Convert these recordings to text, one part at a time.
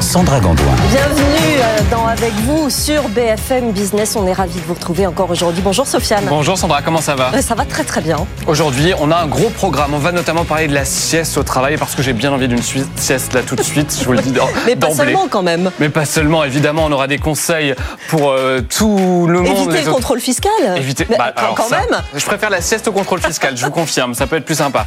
Sandra Gandoin. Bienvenue euh, dans Avec vous sur BFM Business. On est ravis de vous retrouver encore aujourd'hui. Bonjour Sofiane. Bonjour Sandra, comment ça va Euh, Ça va très très bien. Aujourd'hui, on a un gros programme. On va notamment parler de la sieste au travail parce que j'ai bien envie d'une sieste là tout de suite. Je vous le dis d'en- Mais pas d'emblée. seulement quand même. Mais pas seulement, évidemment, on aura des conseils pour euh, tout le monde. Éviter les le autres- contrôle fiscal. Éviter. Mais bah, quand, alors quand ça, même. Je préfère la sieste au contrôle fiscal, je vous confirme, ça peut être plus sympa.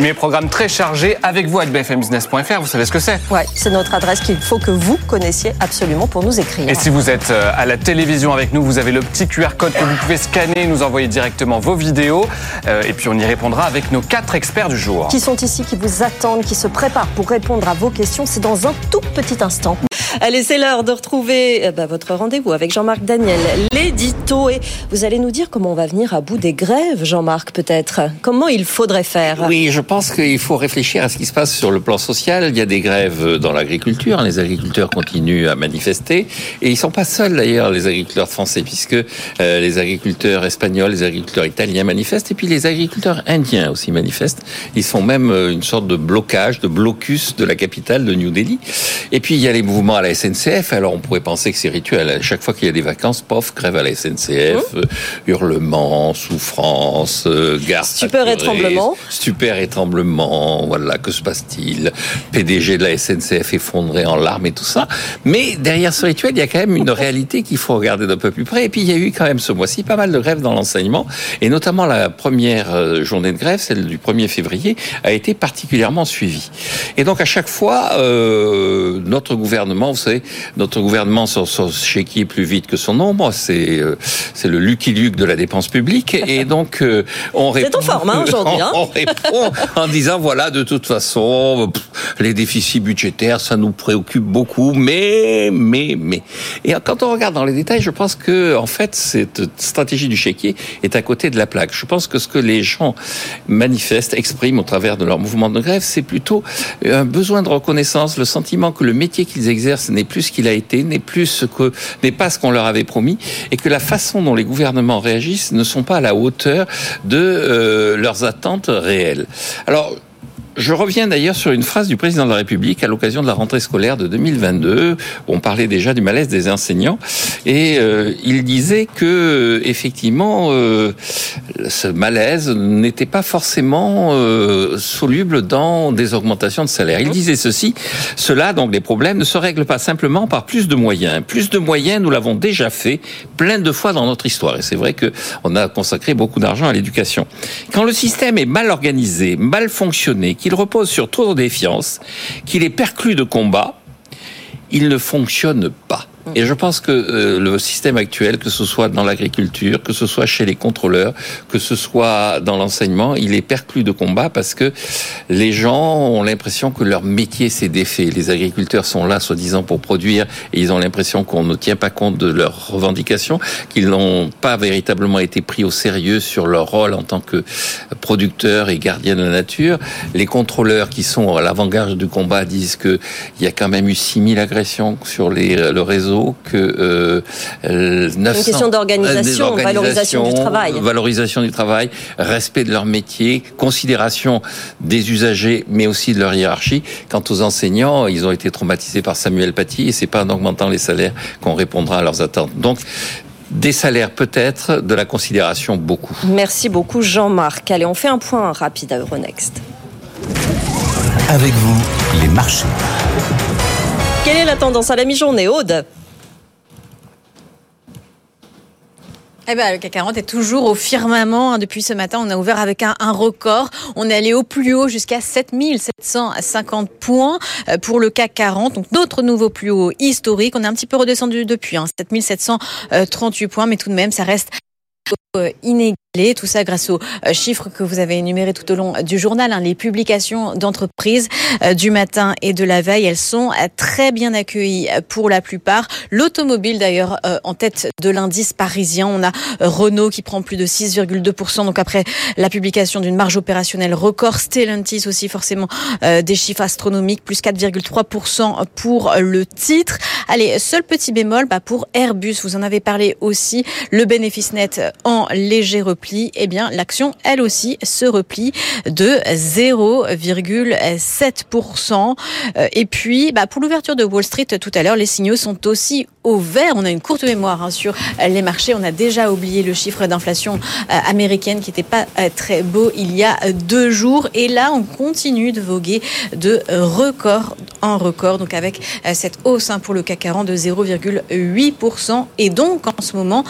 Mais programme très chargé avec vous avec bfmbusiness.fr, vous savez ce que c'est. Ouais, c'est notre adresse qu'il faut que vous connaissiez absolument pour nous écrire. Et si vous êtes euh, à la télévision avec nous, vous avez le petit QR code que vous pouvez scanner, nous envoyer directement vos vidéos. Euh, et puis on y répondra avec nos quatre experts du jour. Qui sont ici, qui vous attendent, qui se préparent pour répondre à vos questions. C'est dans un tout petit instant. Allez, c'est l'heure de retrouver eh ben, votre rendez-vous avec Jean-Marc Daniel, l'édito. Et vous allez nous dire comment on va venir à bout des grèves, Jean-Marc, peut-être. Comment il faudrait faire Oui, je pense qu'il faut réfléchir à ce qui se passe sur le plan social. Il y a des grèves dans l'agriculture. Les agriculteurs continuent à manifester. Et ils sont pas seuls d'ailleurs, les agriculteurs français, puisque euh, les agriculteurs espagnols, les agriculteurs italiens manifestent. Et puis les agriculteurs indiens aussi manifestent. Ils font même euh, une sorte de blocage, de blocus de la capitale de New Delhi. Et puis il y a les mouvements à la SNCF. Alors on pourrait penser que c'est rituel. À chaque fois qu'il y a des vacances, pof, grève à la SNCF, euh, hurlements, souffrance, euh, gare Stupeur et tremblement. Stupeur et tremblement, voilà, que se passe-t-il? PDG de la SNCF effondré en larmes et tout ça. Mais derrière ce rituel, il y a quand même une réalité qu'il faut regarder d'un peu plus près. Et puis il y a eu quand même ce mois-ci pas mal de grèves dans l'enseignement, et notamment la première euh, journée de grève, celle du 1er février, a été particulièrement suivie. Et donc à chaque fois, euh, notre gouvernement, vous savez, notre gouvernement son, son chéquier plus vite que son nombre, c'est euh, c'est le Lucky Luke de la dépense publique, et donc euh, on Vous êtes en forme, hein, aujourd'hui, hein on répond en disant voilà, de toute façon, pff, les déficits budgétaires, ça nous préoccupe beaucoup, mais, mais, mais. Et quand on regarde dans les détails, je pense que, en fait, cette stratégie du chéquier est à côté de la plaque. Je pense que ce que les gens manifestent, expriment au travers de leur mouvement de grève, c'est plutôt un besoin de reconnaissance, le sentiment que le métier qu'ils exercent n'est plus ce qu'il a été, n'est plus ce que, n'est pas ce qu'on leur avait promis, et que la façon dont les gouvernements réagissent ne sont pas à la hauteur de euh, leurs attentes réelles. Alors, je reviens d'ailleurs sur une phrase du président de la République à l'occasion de la rentrée scolaire de 2022. On parlait déjà du malaise des enseignants et euh, il disait que effectivement euh, ce malaise n'était pas forcément euh, soluble dans des augmentations de salaire. Il disait ceci cela donc les problèmes ne se règlent pas simplement par plus de moyens. Plus de moyens, nous l'avons déjà fait plein de fois dans notre histoire et c'est vrai que on a consacré beaucoup d'argent à l'éducation. Quand le système est mal organisé, mal fonctionné, repose sur trop de défiance, qu'il est perclus de combat, il ne fonctionne pas. Et je pense que euh, le système actuel, que ce soit dans l'agriculture, que ce soit chez les contrôleurs, que ce soit dans l'enseignement, il est perclus de combat parce que les gens ont l'impression que leur métier s'est défait. Les agriculteurs sont là, soi-disant, pour produire, et ils ont l'impression qu'on ne tient pas compte de leurs revendications, qu'ils n'ont pas véritablement été pris au sérieux sur leur rôle en tant que producteurs et gardiens de la nature. Les contrôleurs qui sont à l'avant-garde du combat disent que il y a quand même eu 6000 agressions sur les, le réseau, que euh, euh, 900 question d'organisation, valorisation du travail. Valorisation du travail, respect de leur métier, considération des usagers, mais aussi de leur hiérarchie. Quant aux enseignants, ils ont été traumatisés par Samuel Paty et c'est pas en augmentant les salaires qu'on répondra à leurs attentes. Donc, des salaires peut-être, de la considération beaucoup. Merci beaucoup Jean-Marc. Allez, on fait un point rapide à Euronext. Avec vous, les marchés. Quelle est la tendance à la mi-journée, Aude? Eh ben, le CAC 40 est toujours au firmament. hein. Depuis ce matin, on a ouvert avec un, un record. On est allé au plus haut jusqu'à 7750 points euh, pour le CAC 40. Donc, notre nouveau plus haut historique. On est un petit peu redescendu depuis, hein, 7738 points, mais tout de même, ça reste euh, Tout ça grâce aux euh, chiffres que vous avez énumérés tout au long du journal. Hein. Les publications d'entreprises euh, du matin et de la veille, elles sont euh, très bien accueillies pour la plupart. L'automobile d'ailleurs en tête de l'indice parisien. On a Renault qui prend plus de 6,2%. Donc après la publication d'une marge opérationnelle record, Stellantis aussi forcément des chiffres astronomiques, plus 4,3% pour le titre. Allez, seul petit bémol bah pour Airbus, vous en avez parlé aussi, le bénéfice net en léger repli eh bien l'action, elle aussi, se replie de 0,7%. Euh, et puis, bah, pour l'ouverture de Wall Street tout à l'heure, les signaux sont aussi au vert. On a une courte mémoire hein, sur les marchés. On a déjà oublié le chiffre d'inflation euh, américaine qui n'était pas euh, très beau il y a deux jours. Et là, on continue de voguer de record en record. Donc avec cette hausse hein, pour le CAC 40 de 0,8%. Et donc, en ce moment,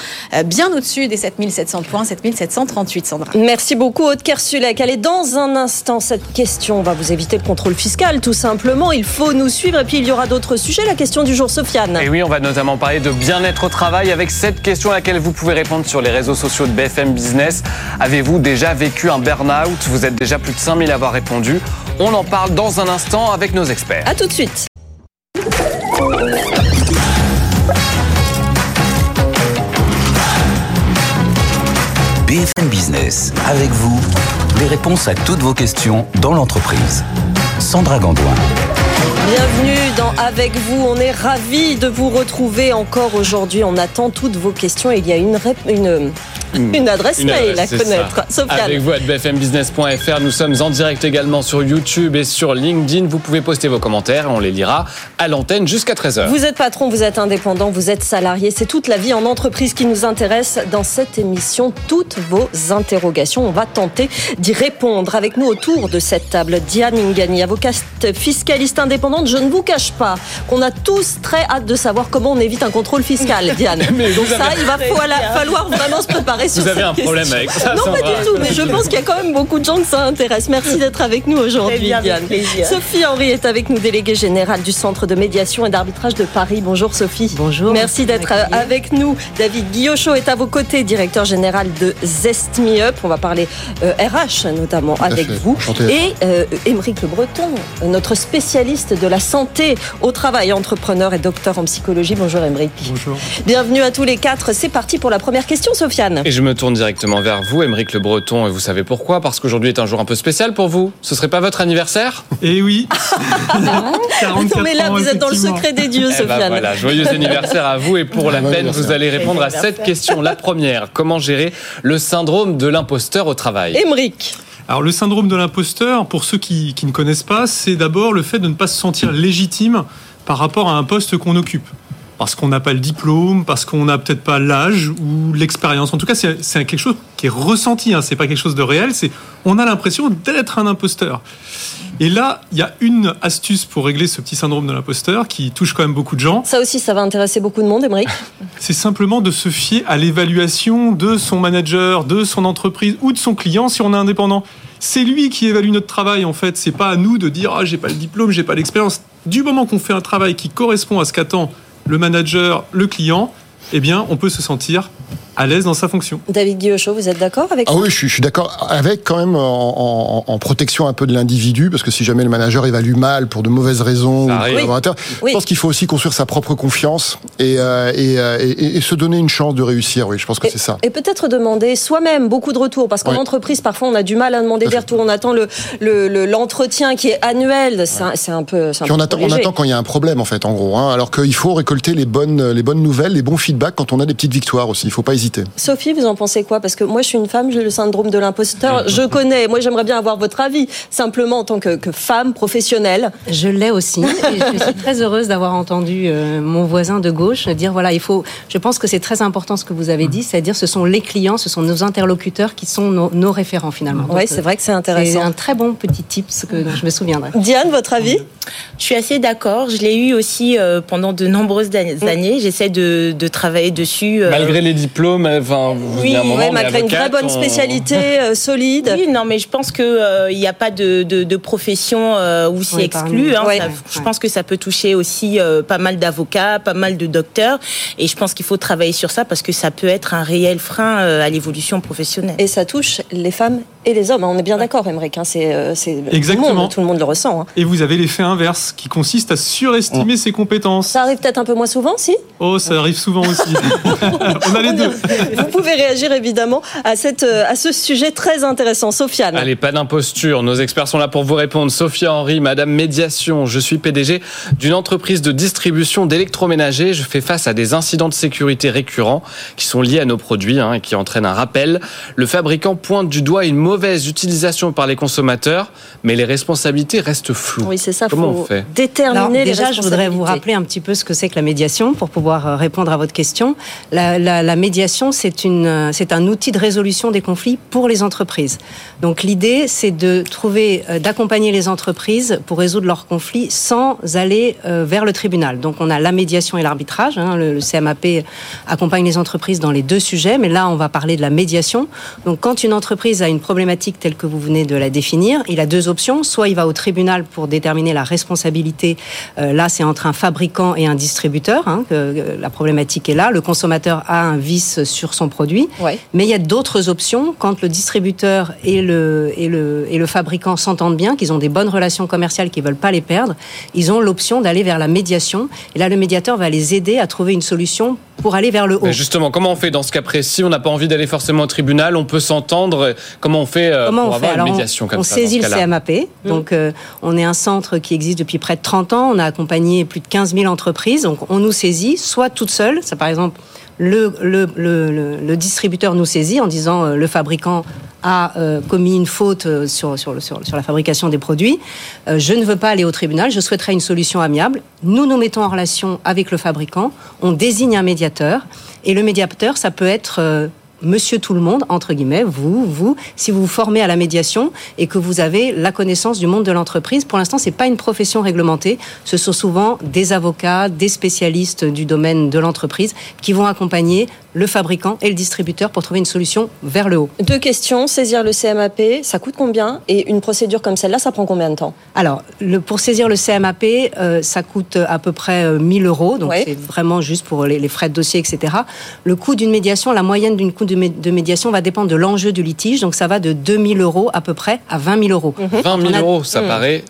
bien au-dessus des 7700 points, 7700 738, Sandra. Merci beaucoup, Aude Kersulek. Allez, dans un instant, cette question va vous éviter le contrôle fiscal, tout simplement. Il faut nous suivre et puis il y aura d'autres sujets. La question du jour, Sofiane. Et oui, on va notamment parler de bien-être au travail avec cette question à laquelle vous pouvez répondre sur les réseaux sociaux de BFM Business. Avez-vous déjà vécu un burn-out? Vous êtes déjà plus de 5000 à avoir répondu. On en parle dans un instant avec nos experts. A tout de suite. BFM Business, avec vous, les réponses à toutes vos questions dans l'entreprise. Sandra Gandoin. Bienvenue dans Avec vous. On est ravis de vous retrouver encore aujourd'hui. On attend toutes vos questions. Il y a une. Une adresse mail à connaître. Sofiane. Avec vous à bfmbusiness.fr. Nous sommes en direct également sur YouTube et sur LinkedIn. Vous pouvez poster vos commentaires et on les lira à l'antenne jusqu'à 13h. Vous êtes patron, vous êtes indépendant, vous êtes salarié. C'est toute la vie en entreprise qui nous intéresse dans cette émission. Toutes vos interrogations, on va tenter d'y répondre. Avec nous autour de cette table, Diane Mingani, avocate fiscaliste indépendante. Je ne vous cache pas qu'on a tous très hâte de savoir comment on évite un contrôle fiscal, Diane. Donc ça, il va falloir vraiment se préparer vous avez un problème avec ça Non, pas du tout, mais je pense qu'il y a quand même beaucoup de gens que ça intéresse. Merci d'être avec nous aujourd'hui, Diane. Sophie Henry est avec nous, déléguée générale du Centre de médiation et d'arbitrage de Paris. Bonjour Sophie. Bonjour. Merci d'être avec nous. David Guillochot est à vos côtés, directeur général de Zest Me Up. On va parler RH euh, notamment avec vous. Et euh, Émeric Le Breton, notre spécialiste de la santé au travail, entrepreneur et docteur en psychologie. Bonjour Émeric. Bonjour. Bienvenue à tous les quatre. C'est parti pour la première question, Sofiane. Et je me tourne directement vers vous, Émeric Le Breton, et vous savez pourquoi? Parce qu'aujourd'hui est un jour un peu spécial pour vous. Ce serait pas votre anniversaire? Eh oui. 44 mais là, vous êtes dans le secret des dieux, eh ben Sofiane. voilà, joyeux anniversaire à vous, et pour la peine, vous allez répondre à cette question. La première, comment gérer le syndrome de l'imposteur au travail? Émeric. Alors le syndrome de l'imposteur, pour ceux qui, qui ne connaissent pas, c'est d'abord le fait de ne pas se sentir légitime par rapport à un poste qu'on occupe parce qu'on n'a pas le diplôme, parce qu'on n'a peut-être pas l'âge ou l'expérience. En tout cas, c'est quelque chose qui est ressenti, hein, c'est pas quelque chose de réel, c'est on a l'impression d'être un imposteur. Et là, il y a une astuce pour régler ce petit syndrome de l'imposteur qui touche quand même beaucoup de gens. Ça aussi, ça va intéresser beaucoup de monde, Émeric. C'est simplement de se fier à l'évaluation de son manager, de son entreprise ou de son client si on est indépendant. C'est lui qui évalue notre travail en fait. C'est pas à nous de dire ah j'ai pas le diplôme, j'ai pas l'expérience. Du moment qu'on fait un travail qui correspond à ce qu'attend le manager, le client, eh bien, on peut se sentir à l'aise dans sa fonction. David Guillochot, vous êtes d'accord avec ah oui, je suis, d'accord avec quand même en, protection un peu de l'individu, parce que si jamais le manager évalue mal pour de mauvaises raisons, ou je pense qu'il faut aussi construire sa propre confiance et, euh, euh, et, et, se donner une chance de réussir. Oui, je pense que c'est ça. Et peut-être demander soi-même beaucoup de retours, parce qu'en entreprise, parfois, on a du mal à demander des retours. On attend l'entretien le, l'entretien qui est annuel. C'est un, peu. Un on, attend, on attend quand il y a un problème, en fait, en gros. Hein, alors qu'il faut récolter les bonnes, les bonnes nouvelles, les bons feedbacks quand on a des petites victoires aussi. Il ne faut pas hésiter. Sophie, vous en pensez quoi? Parce que moi, je suis une femme, j'ai le syndrome de l'imposteur. Je connais. Moi, j'aimerais bien avoir votre avis, simplement en tant que, femme professionnelle. Je l'ai aussi. et je suis très heureuse d'avoir entendu euh, mon voisin de gauche dire voilà, il faut. Je pense que c'est très important ce que vous avez dit, c'est-à-dire ce sont les clients, ce sont nos interlocuteurs qui sont nos, référents finalement. Oui, c'est vrai que c'est intéressant. C'est un très bon petit tip ce que je me souviendrai. Diane, votre avis? Je suis assez d'accord. Je l'ai eu aussi euh, pendant de nombreuses années. J'essaie de, travailler dessus. Euh, Malgré les diplômes mais enfin, vous oui, un moment, malgré une vraie bonne spécialité solide. Oui, non, mais je pense que il n'y a pas de, de, de profession où c'est exclu. Hein, je pense que ça peut toucher aussi pas mal d'avocats, pas mal de docteurs, et je pense qu'il faut travailler sur ça parce que ça peut être un réel frein à l'évolution professionnelle. Et ça touche les femmes et les hommes. On est bien d'accord, Emmerich. Hein, c'est Exactement. Tout le, monde, tout le monde le ressent. Hein. Et vous avez l'effet inverse qui consiste à surestimer ses compétences. Ça arrive peut-être un peu moins souvent, si? Oh, ça arrive souvent aussi. On a les deux. Vous pouvez réagir évidemment à, cette, à ce sujet très intéressant. Sofiane. Allez, pas d'imposture. Nos experts sont là pour vous répondre. Sophia Henry, Madame Médiation. Je suis PDG d'une entreprise de distribution d'électroménager. Je fais face à des incidents de sécurité récurrents qui sont liés à nos produits hein, et qui entraînent un rappel. Le fabricant pointe du doigt une mauvaise utilisation par les consommateurs, mais les responsabilités restent floues. Oui, c'est ça. Comment on fait? Déterminer déjà, je voudrais vous rappeler un petit peu ce que c'est que la médiation pour pouvoir euh, répondre à votre question. La, la, la médiation, c'est une, euh, c'est un outil de résolution des conflits pour les entreprises. Donc l'idée, c'est de trouver, euh, d'accompagner les entreprises pour résoudre leurs conflits sans aller vers le tribunal. Donc on a la médiation et l'arbitrage. Hein, le, le, CMAP accompagne les entreprises dans les deux sujets, mais là on va parler de la médiation. Donc quand une entreprise a une problématique telle que vous venez de la définir, il a deux options. Soit il va au tribunal pour déterminer la responsabilité. Euh, là, c'est entre un fabricant et un distributeur. Hein, que, la problématique est là. Le consommateur a un vice sur son produit. Ouais. Mais il y a d'autres options. Quand le distributeur et le, et le, et le fabricant s'entendent bien, qu'ils ont des bonnes relations commerciales, qu'ils veulent pas les perdre, ils ont l'option d'aller vers la médiation. Et là, le médiateur va les aider à trouver une solution pour aller vers le haut. Mais justement, comment on fait dans ce cas précis? On n'a pas envie d'aller forcément au tribunal, on peut s'entendre. Comment on fait euh, comment pour on avoir fait une médiation on, comme on ça saisit le CMAP. Mmh. Donc, euh, on est un centre qui existe depuis près de 30 ans. On a accompagné plus de 15 000 entreprises. Donc, on nous saisit, soit toute seule. Ça, par exemple, le, le, le, le, distributeur nous saisit en disant euh, le fabricant a euh, commis une faute sur, sur, sur, sur, la fabrication des produits. Euh, je ne veux pas aller au tribunal, je souhaiterais une solution amiable. Nous nous mettons en relation avec le fabricant, on désigne un médiateur, et le médiateur, ça peut être euh, monsieur tout le monde, entre guillemets, vous, vous, si vous vous formez à la médiation et que vous avez la connaissance du monde de l'entreprise. Pour l'instant, c'est pas une profession réglementée. Ce sont souvent des avocats, des spécialistes du domaine de l'entreprise qui vont accompagner le fabricant et le distributeur pour trouver une solution vers le haut. Deux questions. Saisir le CMAP, ça coûte combien? Et une procédure comme celle-là, ça prend combien de temps? Alors, le, pour saisir le CMAP, euh, ça coûte à peu près euh, 1000 euros. Donc, ouais. c'est vraiment juste pour les, les, frais de dossier, etc. Le coût d'une médiation, la moyenne d'une coût de, de, médiation va dépendre de l'enjeu du litige. Donc, ça va de 2000 euros à peu près à 20 000 euros. Mmh. 20 000 euros, ça mmh. paraît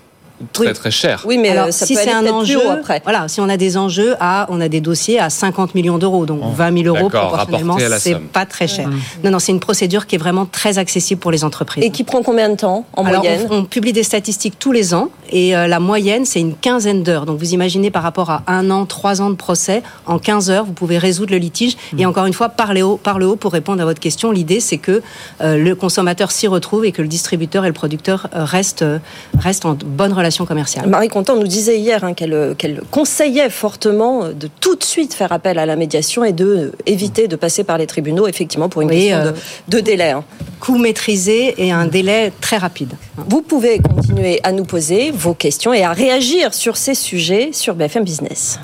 très oui. très cher. Oui, mais Alors, ça si c'est un enjeu, après. voilà, si on a des enjeux à, on a des dossiers à 50 millions d'euros, donc oh, 20 000 euros proportionnellement, c'est pas très cher. Mmh. Non, non, c'est une procédure qui est vraiment très accessible pour les entreprises. Et qui prend combien de temps en Alors, moyenne on, on, publie des statistiques tous les ans et euh, la moyenne c'est une quinzaine d'heures. Donc vous imaginez par rapport à un an, trois ans de procès, en 15 heures vous pouvez résoudre le litige. Mmh. Et encore une fois, par le haut, par le haut pour répondre à votre question, l'idée c'est que euh, le consommateur s'y retrouve et que le distributeur et le producteur euh, restent, restent en bonne relation Marie Contant nous disait hier hein, qu'elle qu conseillait fortement de tout de suite faire appel à la médiation et de euh, éviter de passer par les tribunaux, effectivement, pour une oui, question euh, de, de, délai. Hein. Coût maîtrisé et un délai très rapide. Vous pouvez continuer à nous poser vos questions et à réagir sur ces sujets sur BFM Business.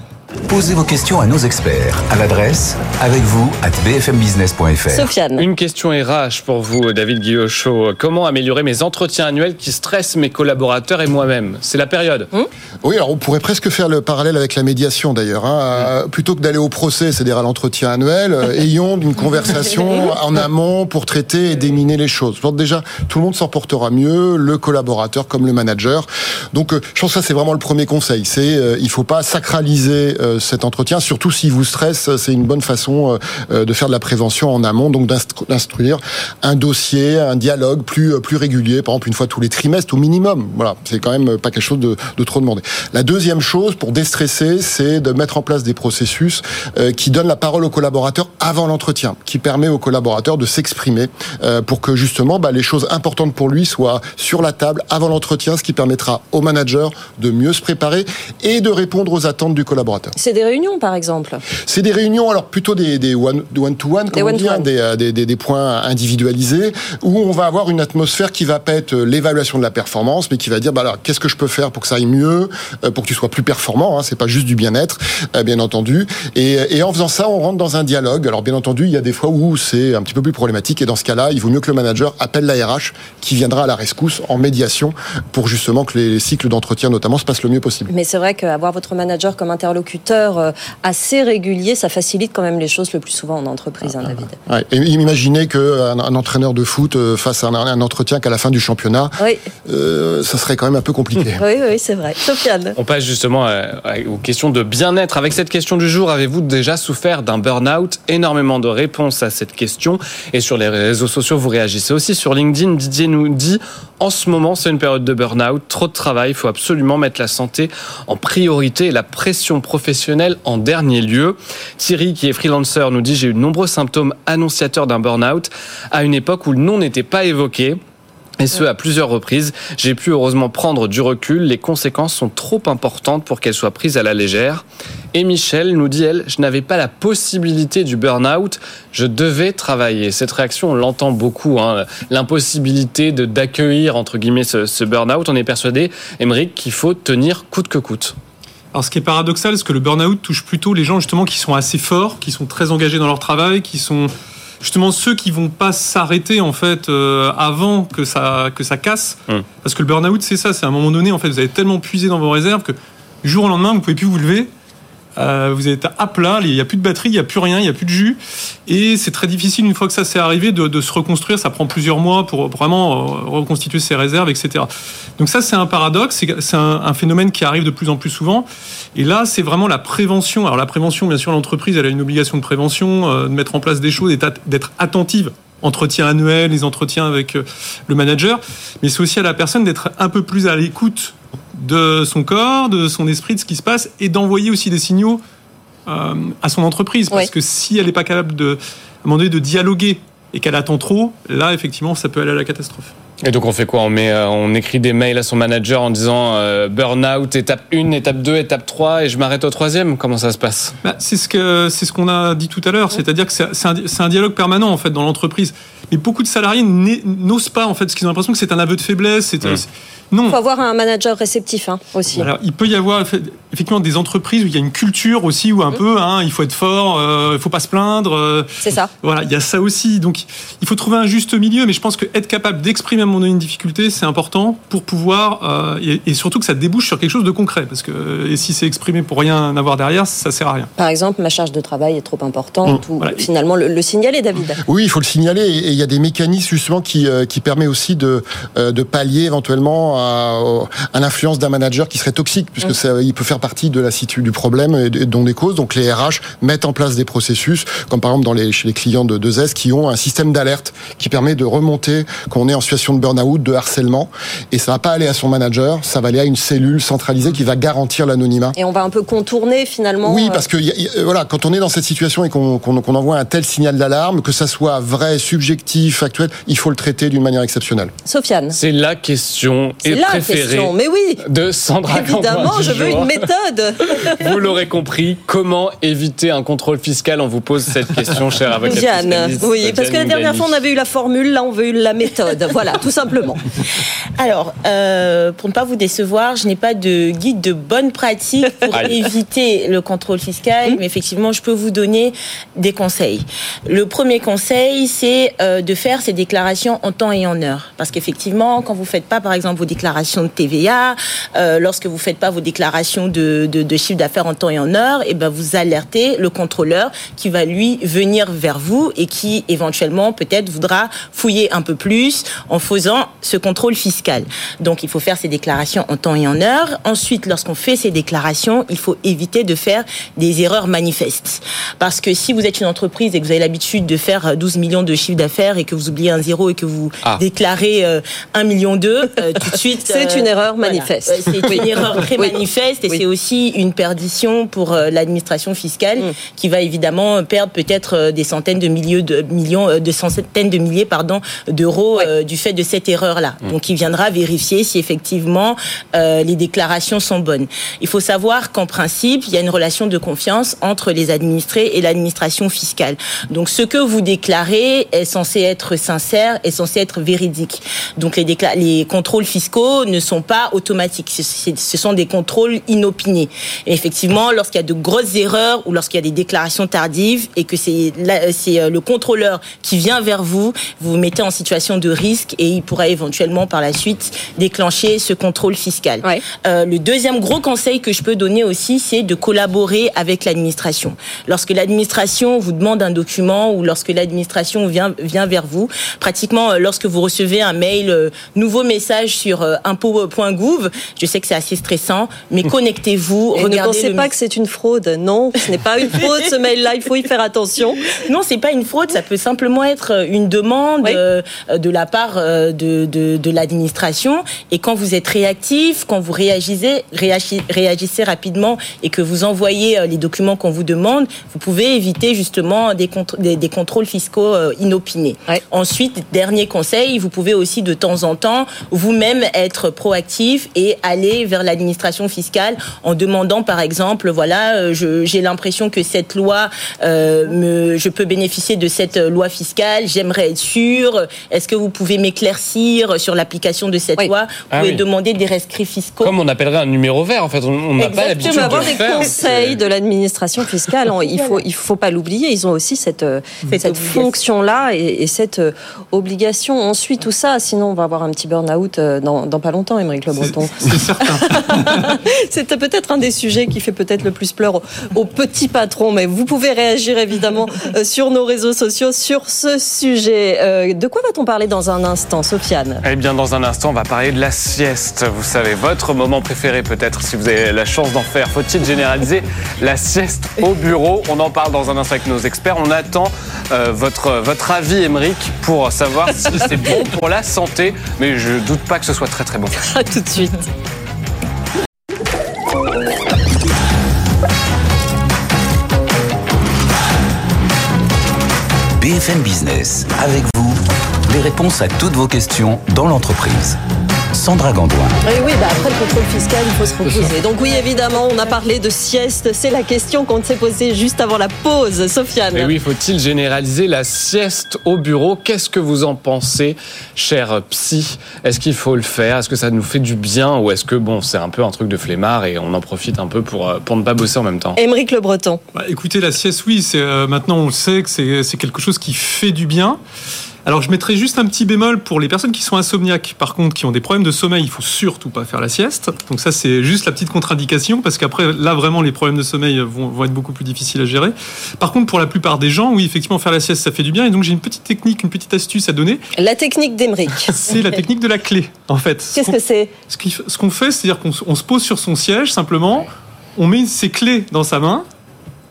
Posez vos questions à nos experts à l'adresse avec vous at bfmbusiness.fr. Sofiane. Une question RH pour vous, David Guillochot. Comment améliorer mes entretiens annuels qui stressent mes collaborateurs et moi-même? C'est la période. Mmh oui, alors on pourrait presque faire le parallèle avec la médiation d'ailleurs. Hein. Mmh. Plutôt que d'aller au procès, c'est-à-dire à, l'entretien annuel, euh, ayons une conversation en amont pour traiter et déminer les choses. Déjà, tout le monde s'en portera mieux, le collaborateur comme le manager. Donc euh, je pense que ça c'est vraiment le premier conseil. C'est euh, il faut pas sacraliser euh, cet entretien, surtout s'il vous stresse, c'est une bonne façon euh, de faire de la prévention en amont, donc d'instruire un dossier, un dialogue plus régulier, par exemple une fois tous les trimestres au minimum. Voilà, c'est quand même pas quelque chose de, trop demandé. La deuxième chose pour déstresser, c'est de mettre en place des processus euh, qui donnent la parole aux collaborateurs avant l'entretien, qui permet aux collaborateurs de s'exprimer euh, pour que justement bah, les choses importantes pour lui soient sur la table avant l'entretien, ce qui permettra au manager de mieux se préparer et de répondre aux attentes du collaborateur. C'est des réunions, par exemple C'est des réunions, alors plutôt des, des one-to-one, dit, hein, des, des, des, points individualisés, où on va avoir une atmosphère qui va pas être l'évaluation de la performance, mais qui va dire, bah alors, qu'est-ce que je peux faire pour que ça aille mieux, euh, pour que tu sois plus performant, hein, c'est pas juste du bien-être, euh, bien entendu. Et, et en faisant ça, on rentre dans un dialogue. Alors, bien entendu, il y a des fois où c'est un petit peu plus problématique, et dans ce cas-là, il vaut mieux que le manager appelle la RH, qui viendra à la rescousse en médiation, pour justement que les cycles d'entretien, notamment, se passent le mieux possible. Mais c'est vrai qu'avoir votre manager comme interlocuteur euh, assez régulier, ça facilite quand même les choses le plus souvent en entreprise, hein, David. Ouais. Et imaginez qu'un un entraîneur de foot euh, fasse un, un entretien qu'à la fin du championnat, oui. euh, ça serait quand même un peu compliqué. oui, oui, c'est vrai. Sofiane. On passe justement aux questions de bien-être. Avec cette question du jour, avez-vous déjà souffert d'un burn-out Énormément de réponses à cette question. Et sur les réseaux sociaux, vous réagissez aussi. Sur LinkedIn, Didier nous dit en ce moment, c'est une période de burn-out, trop de travail, il faut absolument mettre la santé en priorité et la pression professionnelle en dernier lieu. Thierry, qui est freelancer, nous dit j'ai eu de nombreux symptômes annonciateurs d'un burn-out à une époque où le nom n'était pas évoqué. Et ce, à plusieurs reprises. J'ai pu heureusement prendre du recul. Les conséquences sont trop importantes pour qu'elles soient prises à la légère. Et Michel nous dit, elle, je n'avais pas la possibilité du burn-out. Je devais travailler. Cette réaction, on l'entend beaucoup. Hein. L'impossibilité d'accueillir, entre guillemets, ce, ce burn-out. On est persuadé, Émeric, qu'il faut tenir coûte que coûte. Alors, ce qui est paradoxal, c'est que le burn-out touche plutôt les gens, justement, qui sont assez forts, qui sont très engagés dans leur travail, qui sont justement ceux qui vont pas s'arrêter en fait euh, avant que ça que ça casse hum. parce que le burn-out c'est ça c'est à un moment donné en fait vous avez tellement puisé dans vos réserves que du jour au lendemain vous pouvez plus vous lever euh, vous êtes à plat, il n'y a plus de batterie, il n'y a plus rien, il n'y a plus de jus. Et c'est très difficile, une fois que ça s'est arrivé, de, se reconstruire. Ça prend plusieurs mois pour vraiment euh, reconstituer ses réserves, etc. Donc ça, c'est un paradoxe, c'est un, un, phénomène qui arrive de plus en plus souvent. Et là, c'est vraiment la prévention. Alors la prévention, bien sûr, l'entreprise, elle a une obligation de prévention, euh, de mettre en place des choses, d'être attentive entretien annuel, les entretiens avec euh, le manager, mais c'est aussi à la personne d'être un peu plus à l'écoute de son corps, de son esprit, de ce qui se passe, et d'envoyer aussi des signaux euh, à son entreprise. Parce que si elle n'est pas capable de, à un moment donné, de dialoguer et qu'elle attend trop, là, effectivement, ça peut aller à la catastrophe. Et donc on fait quoi? On, met, euh, on écrit des mails à son manager en disant euh, burn-out, étape 1, étape 2, étape 3 et je m'arrête au troisième? Comment ça se passe? Bah, C'est ce qu'on ce qu'on a dit tout à l'heure, c'est-à-dire que c'est un, un, dialogue permanent en fait dans l'entreprise. Mais beaucoup de salariés n'osent pas en fait, parce qu'ils ont l'impression que c'est un aveu de faiblesse. C'est, non. Il faut avoir un manager réceptif hein, aussi. Alors, il peut y avoir effectivement des entreprises où il y a une culture aussi où un mmh. peu, hein, il faut être fort, euh, il faut pas se plaindre. Euh, c'est ça. Voilà, il y a ça aussi. Donc, il faut trouver un juste milieu. Mais je pense que être capable d'exprimer à un moment donné une difficulté, c'est important pour pouvoir euh, et, et, surtout que ça débouche sur quelque chose de concret. Parce que et si c'est exprimé pour rien avoir derrière, ça sert à rien. Par exemple, ma charge de travail est trop importante. Mmh. Ou finalement le, le, signaler, David. Oui, il faut le signaler. Et il y a des mécanismes justement qui qui permet aussi de de pallier éventuellement à, l'influence d'un manager qui serait toxique, puisque mm. ça, il peut faire partie de la situation du problème et dont des causes. Donc les RH mettent en place des processus, comme par exemple dans les, chez les clients de 2S, qui ont un système d'alerte qui permet de remonter qu'on est en situation de burn-out, de harcèlement, et ça va pas aller à son manager, ça va aller à une cellule centralisée qui va garantir l'anonymat. Et on va un peu contourner finalement. Oui, euh, parce que voilà, quand on est dans cette situation et qu'on envoie un tel signal d'alarme, que ça soit vrai, subjectif, actuel, il faut le traiter d'une manière exceptionnelle. Sofiane. C'est la question et la question, mais oui. De Sandra Évidemment, je veux une méthode. Vous l'aurez compris, comment éviter un contrôle fiscal On vous pose cette question, chère avocate Diane, oui, parce que la dernière fois on avait eu la formule, là on veut la méthode. voilà, tout simplement. Alors, euh, pour ne pas vous décevoir, je n'ai pas de guide de bonne pratique pour éviter le contrôle fiscal, hum. mais effectivement, je peux vous donner des conseils. Le premier conseil, c'est euh, de faire ces déclarations en temps et en heure, parce qu'effectivement, quand vous faites pas, par exemple, vos déclarations de TVA, euh, lorsque vous faites pas vos déclarations de, de, de chiffre d'affaires en temps et en heure, et eh ben vous alertez le contrôleur qui va lui venir vers vous et qui éventuellement peut-être voudra fouiller un peu plus en faisant ce contrôle fiscal. Donc il faut faire ces déclarations en temps et en heure. Ensuite, lorsqu'on fait ces déclarations, il faut éviter de faire des erreurs manifestes. Parce que si vous êtes une entreprise et que vous avez l'habitude de faire 12 millions de chiffre d'affaires faire et que vous oubliez un zéro et que vous ah. déclarez euh, un million d'eux, euh, tout de suite. c'est une erreur manifeste. C'est une erreur très manifeste et c'est aussi une perdition pour l'administration fiscale mm. qui va évidemment perdre peut-être des centaines de milliers de millions, de centaines de milliers pardon d'euros du fait de cette erreur là. Mm. Donc il viendra vérifier si effectivement les déclarations sont bonnes. Il faut savoir qu'en principe il y a une relation de confiance entre les administrés et l'administration fiscale. Donc ce que vous déclarez est censé être sincère, est censé être véridique. Donc les, les contrôles fiscaux ne sont pas automatiques, ce sont des contrôles inopinés. Et effectivement, lorsqu'il y a de grosses erreurs ou lorsqu'il y a des déclarations tardives et que c'est euh, le contrôleur qui vient vers vous, vous vous mettez en situation de risque et il pourra éventuellement par la suite déclencher ce contrôle fiscal. Euh, le deuxième gros conseil que je peux donner aussi, c'est de collaborer avec l'administration. Lorsque l'administration vous demande un document ou lorsque l'administration vient, vient vers vous, pratiquement euh, lorsque vous recevez un mail, euh, nouveau message sur euh, impôt.gouv, je sais que c'est assez stressant, mais connectez-vous, regardez. Ne pensez pas que c'est une fraude. Non, ce n'est pas une fraude ce mail-là, il faut y faire attention. Non, c'est pas une fraude, ça peut simplement être une demande de la part de, de, de l'administration. Et quand vous êtes réactif, quand vous réagissez, réagissez rapidement et que vous envoyez les documents qu'on vous demande, vous pouvez éviter justement des, des, contrôles fiscaux euh, inopinés. Ensuite, dernier conseil, vous pouvez aussi de temps en temps vous-même être proactif et aller vers l'administration fiscale en demandant par exemple, voilà, euh, j'ai l'impression que cette loi, euh, me, je peux bénéficier de cette loi fiscale, j'aimerais être sûr, est-ce que vous pouvez m'éclaircir sur l'application de cette loi? Vous ah pouvez demander des rescrits fiscaux. Comme on appellerait un numéro vert en fait, on n'a pas l'habitude de avoir des conseils de l'administration fiscale, il faut, il faut pas l'oublier, ils ont aussi cette, euh, cette, fonction-là et, cette euh, obligation. Ensuite, tout ça, sinon on va avoir un petit burn-out euh, dans, dans, pas longtemps, Émeric Le Breton. C'est certain. c'est peut-être un des sujets qui fait peut-être le plus pleur aux, petits patrons, mais vous pouvez réagir évidemment sur nos réseaux sociaux sur ce sujet. De quoi va-t-on parler dans un instant, Sofiane? Eh bien, dans un instant, on va parler de la sieste. Vous savez, votre moment préféré peut-être, si vous avez la chance d'en faire. Faut-il généraliser la sieste au bureau? On en parle dans un instant avec nos experts. On attend euh, votre, votre avis, Émeric, pour savoir si c'est bon pour la santé. Mais je doute pas que ce soit très très bon. A tout de suite. BFM Business, avec vous, les réponses à toutes vos questions dans l'entreprise. Sandra Gandoin. Oui, oui, bah après le contrôle fiscal, il faut se reposer. Donc oui, évidemment, on a parlé de sieste. C'est la question qu'on s'est posée juste avant la pause. Sofiane. Et oui, faut-il généraliser la sieste au bureau? Qu'est-ce que vous en pensez, cher psy? Est-ce qu'il faut le faire? Est-ce que ça nous fait du bien? Ou est-ce que, bon, c'est un peu un truc de flemmard et on en profite un peu pour, euh, pour ne pas bosser en même temps? Émeric Le Breton. Bah, écoutez, la sieste, oui, c'est, euh, maintenant on le sait que c'est quelque chose qui fait du bien. Alors je mettrais juste un petit bémol pour les personnes qui sont insomniaques, par contre, qui ont des problèmes de sommeil, il faut surtout pas faire la sieste. Donc ça c'est juste la petite contre-indication, parce qu'après là vraiment les problèmes de sommeil vont, être beaucoup plus difficiles à gérer. Par contre pour la plupart des gens, oui effectivement faire la sieste ça fait du bien, et donc j'ai une petite technique, une petite astuce à donner. La technique d'Emeric. C'est la technique de la clé en fait. Qu'est-ce que c'est Ce qu'on fait, c'est-à-dire qu'on se pose sur son siège simplement, on met ses clés dans sa main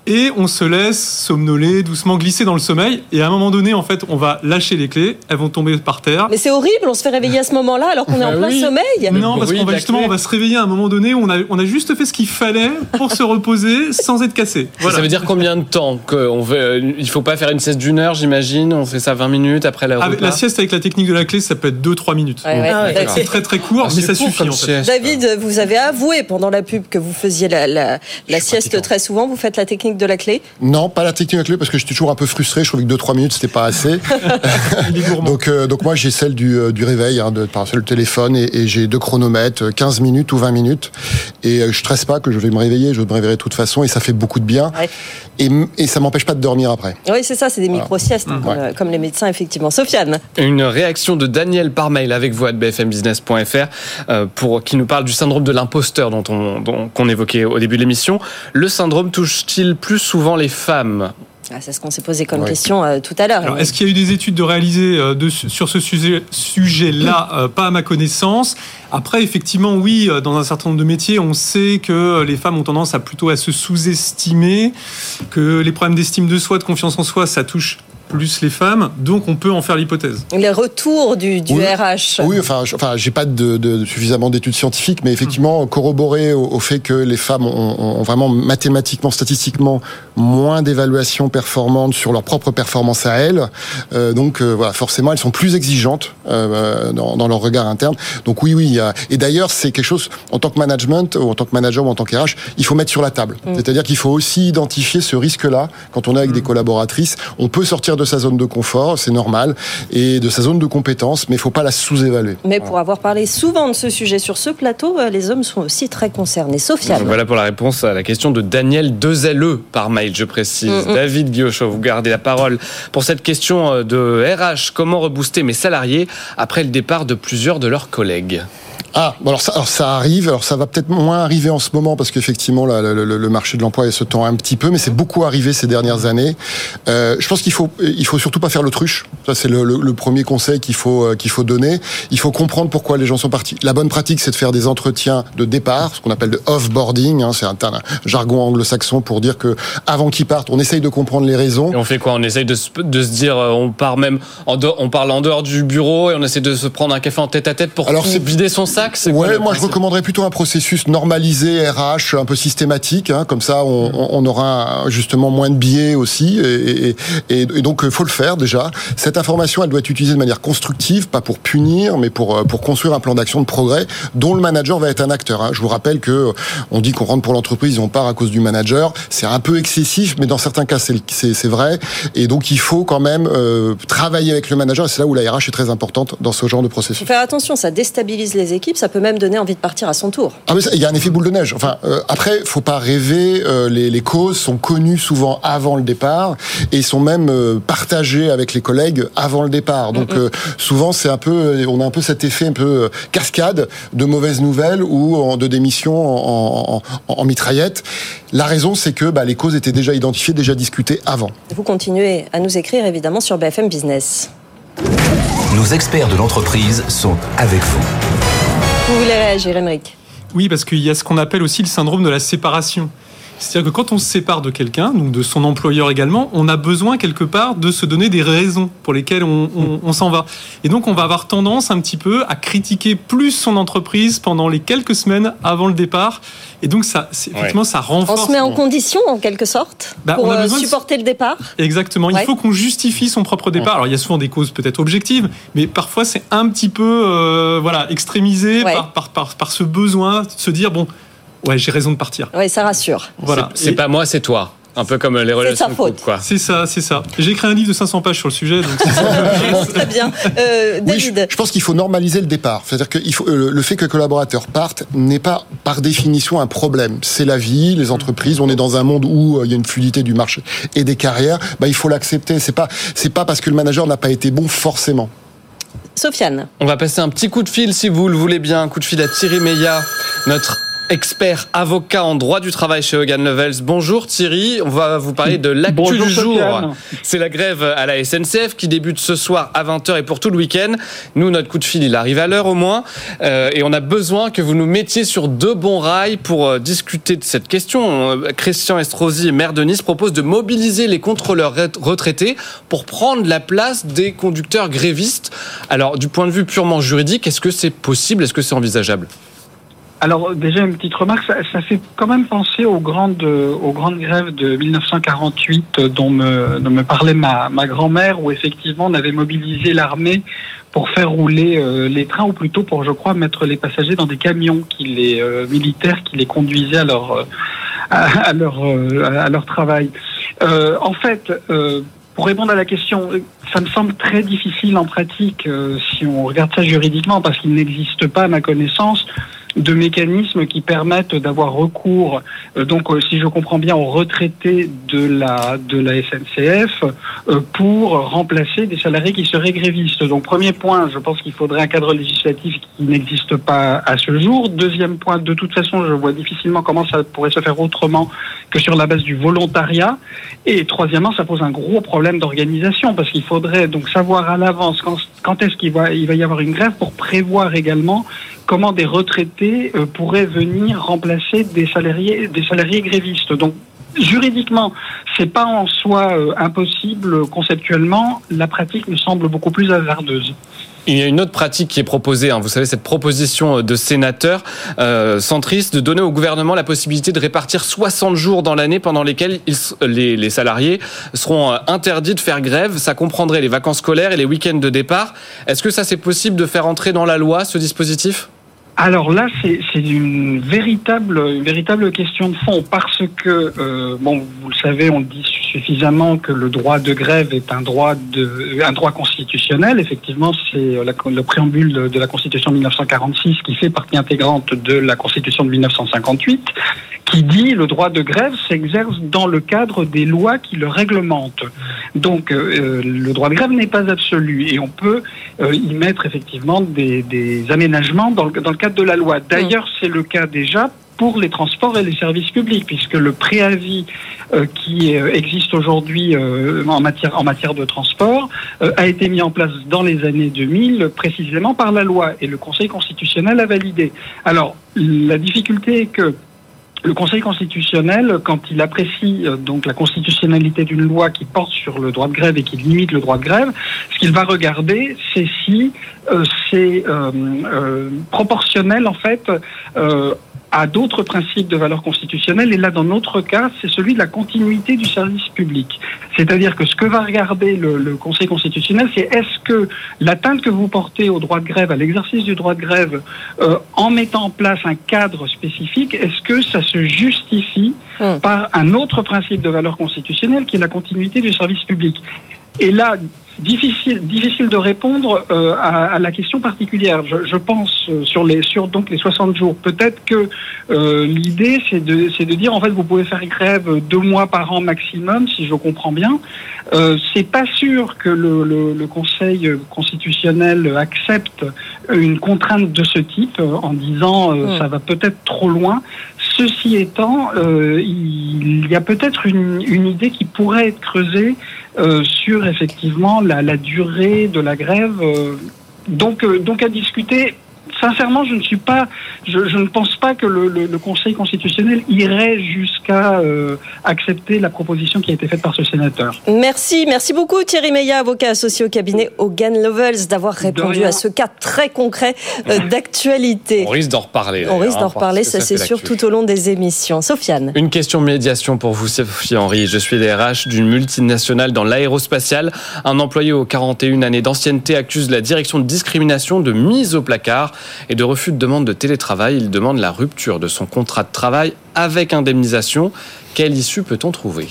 et on se laisse somnoler, doucement glisser dans le sommeil. Et à un moment donné, en fait, on va lâcher les clés, elles vont tomber par terre. Mais c'est horrible, on se fait réveiller à ce moment-là alors qu'on est en bah plein sommeil. Non, parce qu'on va justement, on va se réveiller à un moment donné où on a, on a juste fait ce qu'il fallait pour se reposer sans être cassé. Ça veut dire combien de temps qu'on euh, Il faut pas faire une sieste d'une heure, j'imagine? On fait ça 20 minutes après la La sieste avec la technique de la clé, ça peut être 2-3 minutes. Ah c'est très très court, ah, mais ça suffit. En fait. David, vous avez avoué pendant la pub que vous faisiez la, la, la sieste très souvent. Vous faites la technique de la clé non, pas la technique clé parce que j'étais toujours un peu frustré. Je trouvais que 2-3 minutes c'était pas assez. donc, euh, donc moi j'ai celle du, euh, du réveil, hein, de, par le téléphone et, j'ai deux chronomètres, 15 minutes ou 20 minutes. Et euh, je stresse pas que je vais me réveiller, je vais me réveiller de toute façon et ça fait beaucoup de bien. Et, et, ça m'empêche pas de dormir après. Oui, c'est ça, c'est des micro-siestes, mmh. comme, les médecins, effectivement. Sofiane Une réaction de Daniel par mail avec vous à bfmbusiness.fr pour, qui nous parle du syndrome de l'imposteur dont on qu'on évoquait au début de l'émission. Le syndrome touche-t-il plus souvent les femmes ah, c'est ce qu'on s'est posé comme question euh, tout à l'heure. Est-ce qu'il y a eu des études de réaliser euh, sur ce sujet-là euh, Pas à ma connaissance? Après, effectivement, oui, dans un certain nombre de métiers, on sait que les femmes ont tendance à plutôt à se sous-estimer, que les problèmes d'estime de soi, de confiance en soi, ça touche plus les femmes, donc on peut en faire l'hypothèse. Les retours du, du RH. Oui, enfin, je, enfin, j'ai pas de, de, suffisamment d'études scientifiques, mais effectivement, corroboré au, fait que les femmes ont, ont vraiment mathématiquement, statistiquement, moins d'évaluation performante sur leur propre performance à elles. Euh, donc euh, voilà, forcément, elles sont plus exigeantes euh, dans, dans, leur regard interne. Donc oui, oui. Il y a... Et d'ailleurs, c'est quelque chose en tant que management ou en tant que manager ou en tant qu'RH, il faut mettre sur la table. Mm. C'est-à-dire qu'il faut aussi identifier ce risque-là quand on est avec des mm. collaboratrices. On peut sortir de sa zone de confort, c'est normal, et de sa zone de compétence, mais il faut pas la sous-évaluer. Mais pour avoir parlé souvent de ce sujet sur ce plateau, les hommes sont aussi très concernés. Sofiane. Voilà pour la réponse à la question de Daniel Dezelleux par mail, je précise. Mm, David Guillochot, vous gardez la parole pour cette question de RH. Comment rebooster mes salariés après le départ de plusieurs de leurs collègues? Ah, alors ça, alors ça arrive. Alors ça va peut-être moins arriver en ce moment parce qu'effectivement le, le, marché de l'emploi se tend un petit peu, mais c'est beaucoup arrivé ces dernières années. Euh, je pense qu'il faut il faut surtout pas faire l'autruche. Ça c'est le, le, premier conseil qu'il faut euh, qu'il faut donner. Il faut comprendre pourquoi les gens sont partis. La bonne pratique c'est de faire des entretiens de départ, ce qu'on appelle de off-boarding. Hein, c'est un, jargon anglo-saxon pour dire que avant qu'ils partent, on essaye de comprendre les raisons. Et on fait quoi? On essaye de se, de se dire, euh, on part même en on parle en dehors du bureau et on essaie de se prendre un café en tête à tête pour Alors, vider son sac? Ouais, moi je recommanderais plutôt un processus normalisé RH, un peu systématique, hein, comme ça on, on, aura justement moins de biais aussi, et, et, et donc faut le faire déjà. Cette information, elle doit être utilisée de manière constructive, pas pour punir, mais pour euh, pour construire un plan d'action de progrès dont le manager va être un acteur. Hein. Je vous rappelle que on dit qu'on rentre pour l'entreprise, on part à cause du manager, c'est un peu excessif, mais dans certains cas c'est vrai, et donc il faut quand même euh, travailler avec le manager. Et c'est là où la RH est très importante dans ce genre de processus. Faut faire attention, ça déstabilise les équipes, ça peut même donner envie de partir à son tour. Ah mais il y a un effet boule de neige. Enfin, euh, après, faut pas rêver. Euh, les, les, causes sont connues souvent avant le départ et sont même euh, partagées avec les collègues avant le départ. Donc euh, souvent, c'est un peu, on a un peu cet effet un peu cascade de mauvaises nouvelles ou de démission en, en, en, mitraillette. La raison, c'est que bah, les causes étaient déjà identifiées, déjà discutées avant. Vous continuez à nous écrire évidemment sur BFM Business. Nos experts de l'entreprise sont avec vous. Vous voulez réagir, Émeric Oui, parce qu'il y a ce qu'on appelle aussi le syndrome de la séparation. C'est-à-dire que quand on se sépare de quelqu'un, donc de son employeur également, on a besoin quelque part de se donner des raisons pour lesquelles on, s'en va. Et donc on va avoir tendance un petit peu à critiquer plus son entreprise pendant les quelques semaines avant le départ. Et donc ça, effectivement, ça renforce. On se met en condition en quelque sorte bah, pour euh, supporter le départ. Exactement. Il faut qu'on justifie son propre départ. Alors il y a souvent des causes peut-être objectives, mais parfois c'est un petit peu euh, voilà extrémisé par, par, par, par ce besoin de se dire bon ouais, j'ai raison de partir. Ouais, ça rassure. Voilà. C'est pas moi, c'est toi. Un peu comme les relations de couple, quoi. C'est ça, c'est ça. J'ai écrit un livre de 500 pages sur le sujet. Donc Très bien. Euh, David. je pense qu'il faut normaliser le départ. C'est-à-dire que faut, euh, le fait que le collaborateur parte n'est pas par définition un problème. C'est la vie, les entreprises. On est dans un monde où euh, il y a une fluidité du marché et des carrières. Bah, il faut l'accepter. C'est pas, c'est pas parce que le manager n'a pas été bon forcément. Sofiane. On va passer un petit coup de fil, si vous le voulez bien, un coup de fil à Thierry Meillat, notre expert avocat en droit du travail chez Hogan Levels. Bonjour Thierry, on va vous parler de l'actu du jour. C'est la grève à la SNCF qui débute ce soir à 20h et pour tout le week-end. Nous, notre coup de fil, il arrive à l'heure au moins. Euh, et on a besoin que vous nous mettiez sur deux bons rails pour euh, discuter de cette question. Euh, Christian Estrosi, maire de Nice, propose de mobiliser les contrôleurs retraités pour prendre la place des conducteurs grévistes. Alors, du point de vue purement juridique, est-ce que c'est possible? Est-ce que c'est envisageable? Alors déjà une petite remarque, ça, fait quand même penser aux grandes, aux grandes grèves de 1948 dont me, dont me parlait ma, ma grand-mère, où effectivement on avait mobilisé l'armée pour faire rouler euh, les trains, ou plutôt pour, je crois, mettre les passagers dans des camions qui les euh, militaires qui les conduisaient à leur euh, à, à leur travail. en fait pour répondre à la question, ça me semble très difficile en pratique si on regarde ça juridiquement parce qu'il n'existe pas, à ma connaissance, de mécanismes qui permettent d'avoir recours, euh, donc euh, si je comprends bien, aux retraités de la de la SNCF euh, pour remplacer des salariés qui seraient grévistes. Donc premier point, je pense qu'il faudrait un cadre législatif qui n'existe pas à ce jour. Deuxième point, de toute façon, je vois difficilement comment ça pourrait se faire autrement que sur la base du volontariat. Et troisièmement, ça pose un gros problème d'organisation parce qu'il faudrait donc savoir à l'avance quand, quand est-ce qu'il va il va y avoir une grève pour prévoir également comment des retraités euh, pourraient venir remplacer des salariés, des salariés grévistes. Donc, juridiquement, c'est pas en soi euh, impossible conceptuellement. La pratique me semble beaucoup plus hasardeuse. Il y a une autre pratique qui est proposée, hein. vous savez, cette proposition de sénateur euh, centriste de donner au gouvernement la possibilité de répartir 60 jours dans l'année pendant lesquels les, les, salariés seront euh, interdits de faire grève. Ça comprendrait les vacances scolaires et les week-ends de départ. Est-ce que ça c'est possible de faire entrer dans la loi ce dispositif? Alors là, c'est une véritable, une véritable question de fond parce que, euh, bon, vous le savez, on dit suffisamment que le droit de grève est un droit, de, un droit constitutionnel. Effectivement, c'est le préambule de, de la Constitution de 1946 qui fait partie intégrante de la Constitution de 1958 qui dit le droit de grève s'exerce dans le cadre des lois qui le réglementent. Donc euh, le droit de grève n'est pas absolu et on peut euh, y mettre effectivement des, des aménagements dans le, dans le, cadre de la loi. D'ailleurs, c'est le cas déjà pour les transports et les services publics, puisque le préavis euh, qui existe aujourd'hui euh, en, matière, en matière de transport euh, a été mis en place dans les années 2000 précisément par la loi et le Conseil constitutionnel a validé. Alors, la difficulté est que le Conseil constitutionnel, quand il apprécie euh, donc la constitutionnalité d'une loi qui porte sur le droit de grève et qui limite le droit de grève, ce qu'il va regarder, c'est si euh, c'est euh, proportionnel en fait à d'autres principes de valeur constitutionnelle. Et là, dans notre cas, c'est celui de la continuité du service public. C'est-à-dire que ce que va regarder le, le Conseil constitutionnel, c'est est-ce que l'atteinte que vous portez au droit de grève, à l'exercice du droit de grève, euh, en mettant en place un cadre spécifique, est-ce que ça se justifie hum. par un autre principe de valeur constitutionnelle qui est la continuité du service public? Et là, difficile, difficile de répondre euh, à, à, la question particulière. Je, je, pense euh, sur les sur donc les 60 jours. Peut-être que euh, l'idée c'est de c'est de dire en fait vous pouvez faire grève deux mois par an maximum si je comprends bien. Euh, c'est pas sûr que le, le, le, Conseil constitutionnel accepte une contrainte de ce type en disant euh, ça va peut-être trop loin. Ceci étant, euh, il y a peut-être une, une idée qui pourrait être creusée euh, sur effectivement la, la, durée de la grève. Euh, donc, euh, donc à discuter sincèrement, je ne suis pas, je, je ne pense pas que le, le, le Conseil constitutionnel irait jusqu'à euh, accepter la proposition qui a été faite par ce sénateur. Merci, merci beaucoup Thierry Meillat, avocat associé au cabinet Hogan Lovells, d'avoir répondu à ce cas très concret euh, d'actualité. On risque d'en reparler. On risque d'en reparler, ça, ça c'est sûr, tout au long des émissions. Sofiane. Une question de médiation pour vous, Sophie Henry. Je suis DRH d'une multinationale dans l'aérospatiale. Un employé aux 41 années d'ancienneté accuse la direction de discrimination de mise au placard et de refus de demande de télétravail. Il demande la rupture de son contrat de travail avec indemnisation. Quelle issue peut-on trouver?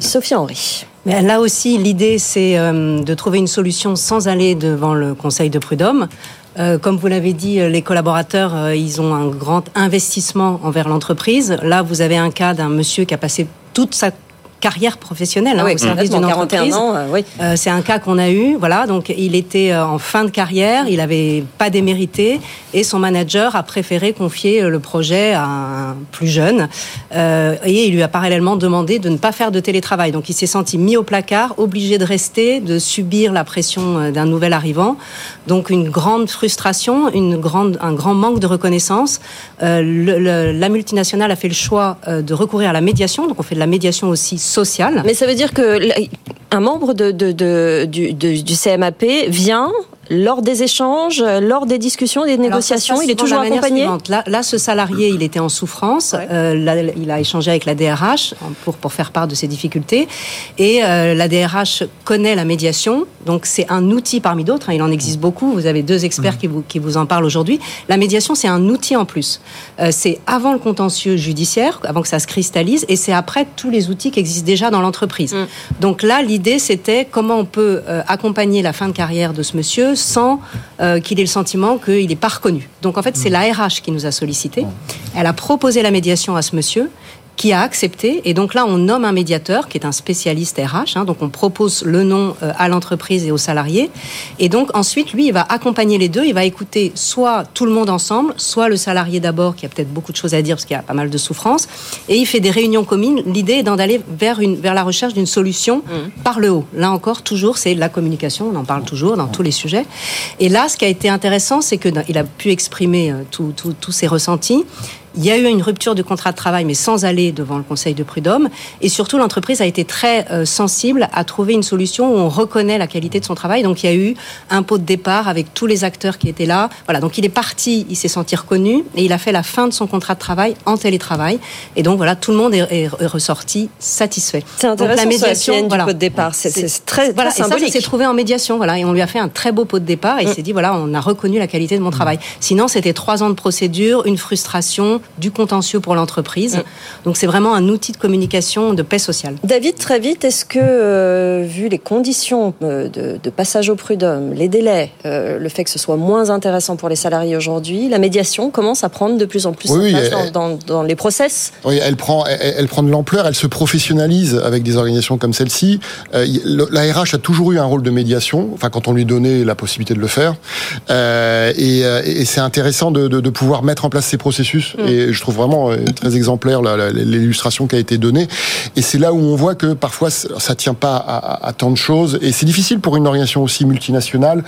Sophie Henry. Mais là aussi, l'idée, c'est euh, de trouver une solution sans aller devant le Conseil de prud'homme. Euh, comme vous l'avez dit, les collaborateurs, euh, ils ont un grand investissement envers l'entreprise. Là, vous avez un cas d'un monsieur qui a passé toute sa carrière professionnelle hein, oui, au service d'une entreprise. Euh, oui. euh, c'est un cas qu'on a eu. Voilà, donc il était euh, en fin de carrière, il n'avait pas démérité et son manager a préféré confier le projet à un plus jeune euh, et il lui a parallèlement demandé de ne pas faire de télétravail. Donc il s'est senti mis au placard, obligé de rester, de subir la pression d'un nouvel arrivant. Donc une grande frustration, une grande, un grand manque de reconnaissance. Le, le, la multinationale a fait le choix de recourir à la médiation. Donc on fait de la médiation aussi Mais ça veut dire que un membre du CMAP vient lors des échanges, lors des discussions, des négociations, il est toujours accompagné? là, là, ce salarié, il était en souffrance. Ouais. Euh, là, il a échangé avec la DRH pour, pour faire part de ses difficultés. Et euh, la DRH connaît la médiation. Donc, c'est un outil parmi d'autres. Hein, il en existe beaucoup. Vous avez deux experts mmh. qui, vous, qui vous en parlent aujourd'hui. La médiation, c'est un outil en plus. Euh, c'est avant le contentieux judiciaire, avant que ça se cristallise. Et c'est après tous les outils qui existent déjà dans l'entreprise. Mmh. Donc là, l'idée, c'était comment on peut euh, accompagner la fin de carrière de ce monsieur sans euh, qu'il ait le sentiment qu'il n'est pas reconnu. Donc en fait, c'est la RH qui nous a sollicité. Elle a proposé la médiation à ce monsieur qui a accepté. Et donc là, on nomme un médiateur qui est un spécialiste RH. Hein, donc on propose le nom euh, à l'entreprise et aux salariés. Et donc ensuite, lui, il va accompagner les deux. Il va écouter soit tout le monde ensemble, soit le salarié d'abord, qui a peut-être beaucoup de choses à dire parce qu'il y a pas mal de souffrance. Et il fait des réunions communes. L'idée est d'aller vers, une, vers la recherche d'une solution mmh. par le haut. Là encore, toujours, c'est la communication. On en parle toujours dans tous les sujets. Et là, ce qui a été intéressant, c'est qu'il a pu exprimer euh, tous ses ressentis Il y a eu une rupture du contrat de travail, mais sans aller devant le Conseil de prud'homme. Et surtout, l'entreprise a été très euh, sensible à trouver une solution où on reconnaît la qualité de son travail. Donc, il y a eu un pot de départ avec tous les acteurs qui étaient là. Voilà. Donc, il est parti, il s'est senti reconnu et il a fait la fin de son contrat de travail en télétravail. Et donc, voilà, tout le monde est, ressorti satisfait. C'est intéressant. Donc, la médiation, du pot de départ, c'est très, voilà, symbolique. Et ça, s'est trouvé en médiation. Voilà. Et on lui a fait un très beau pot de départ et il mm. s'est dit, voilà, on a reconnu la qualité de mon travail. Sinon, c'était trois ans de procédure, une frustration, du contentieux pour l'entreprise. Mm. Donc c'est vraiment un outil de communication de paix sociale. David, très vite, est-ce que, euh, vu les conditions euh, de, passage au prud'homme, les délais, euh, le fait que ce soit moins intéressant pour les salariés aujourd'hui, la médiation commence à prendre de plus en plus oui, place dans, les process Oui, elle prend, elle, prend de l'ampleur, elle se professionnalise avec des organisations comme celle-ci. la RH a toujours eu un rôle de médiation, enfin quand on lui donnait la possibilité de le faire. et, et c'est intéressant de, de, de, pouvoir mettre en place ces processus. Mm. Et je trouve vraiment euh, très exemplaire l'illustration qui a été donnée. Et c'est là où on voit que parfois ça tient pas à, tant de choses. Et c'est difficile pour une organisation aussi multinationale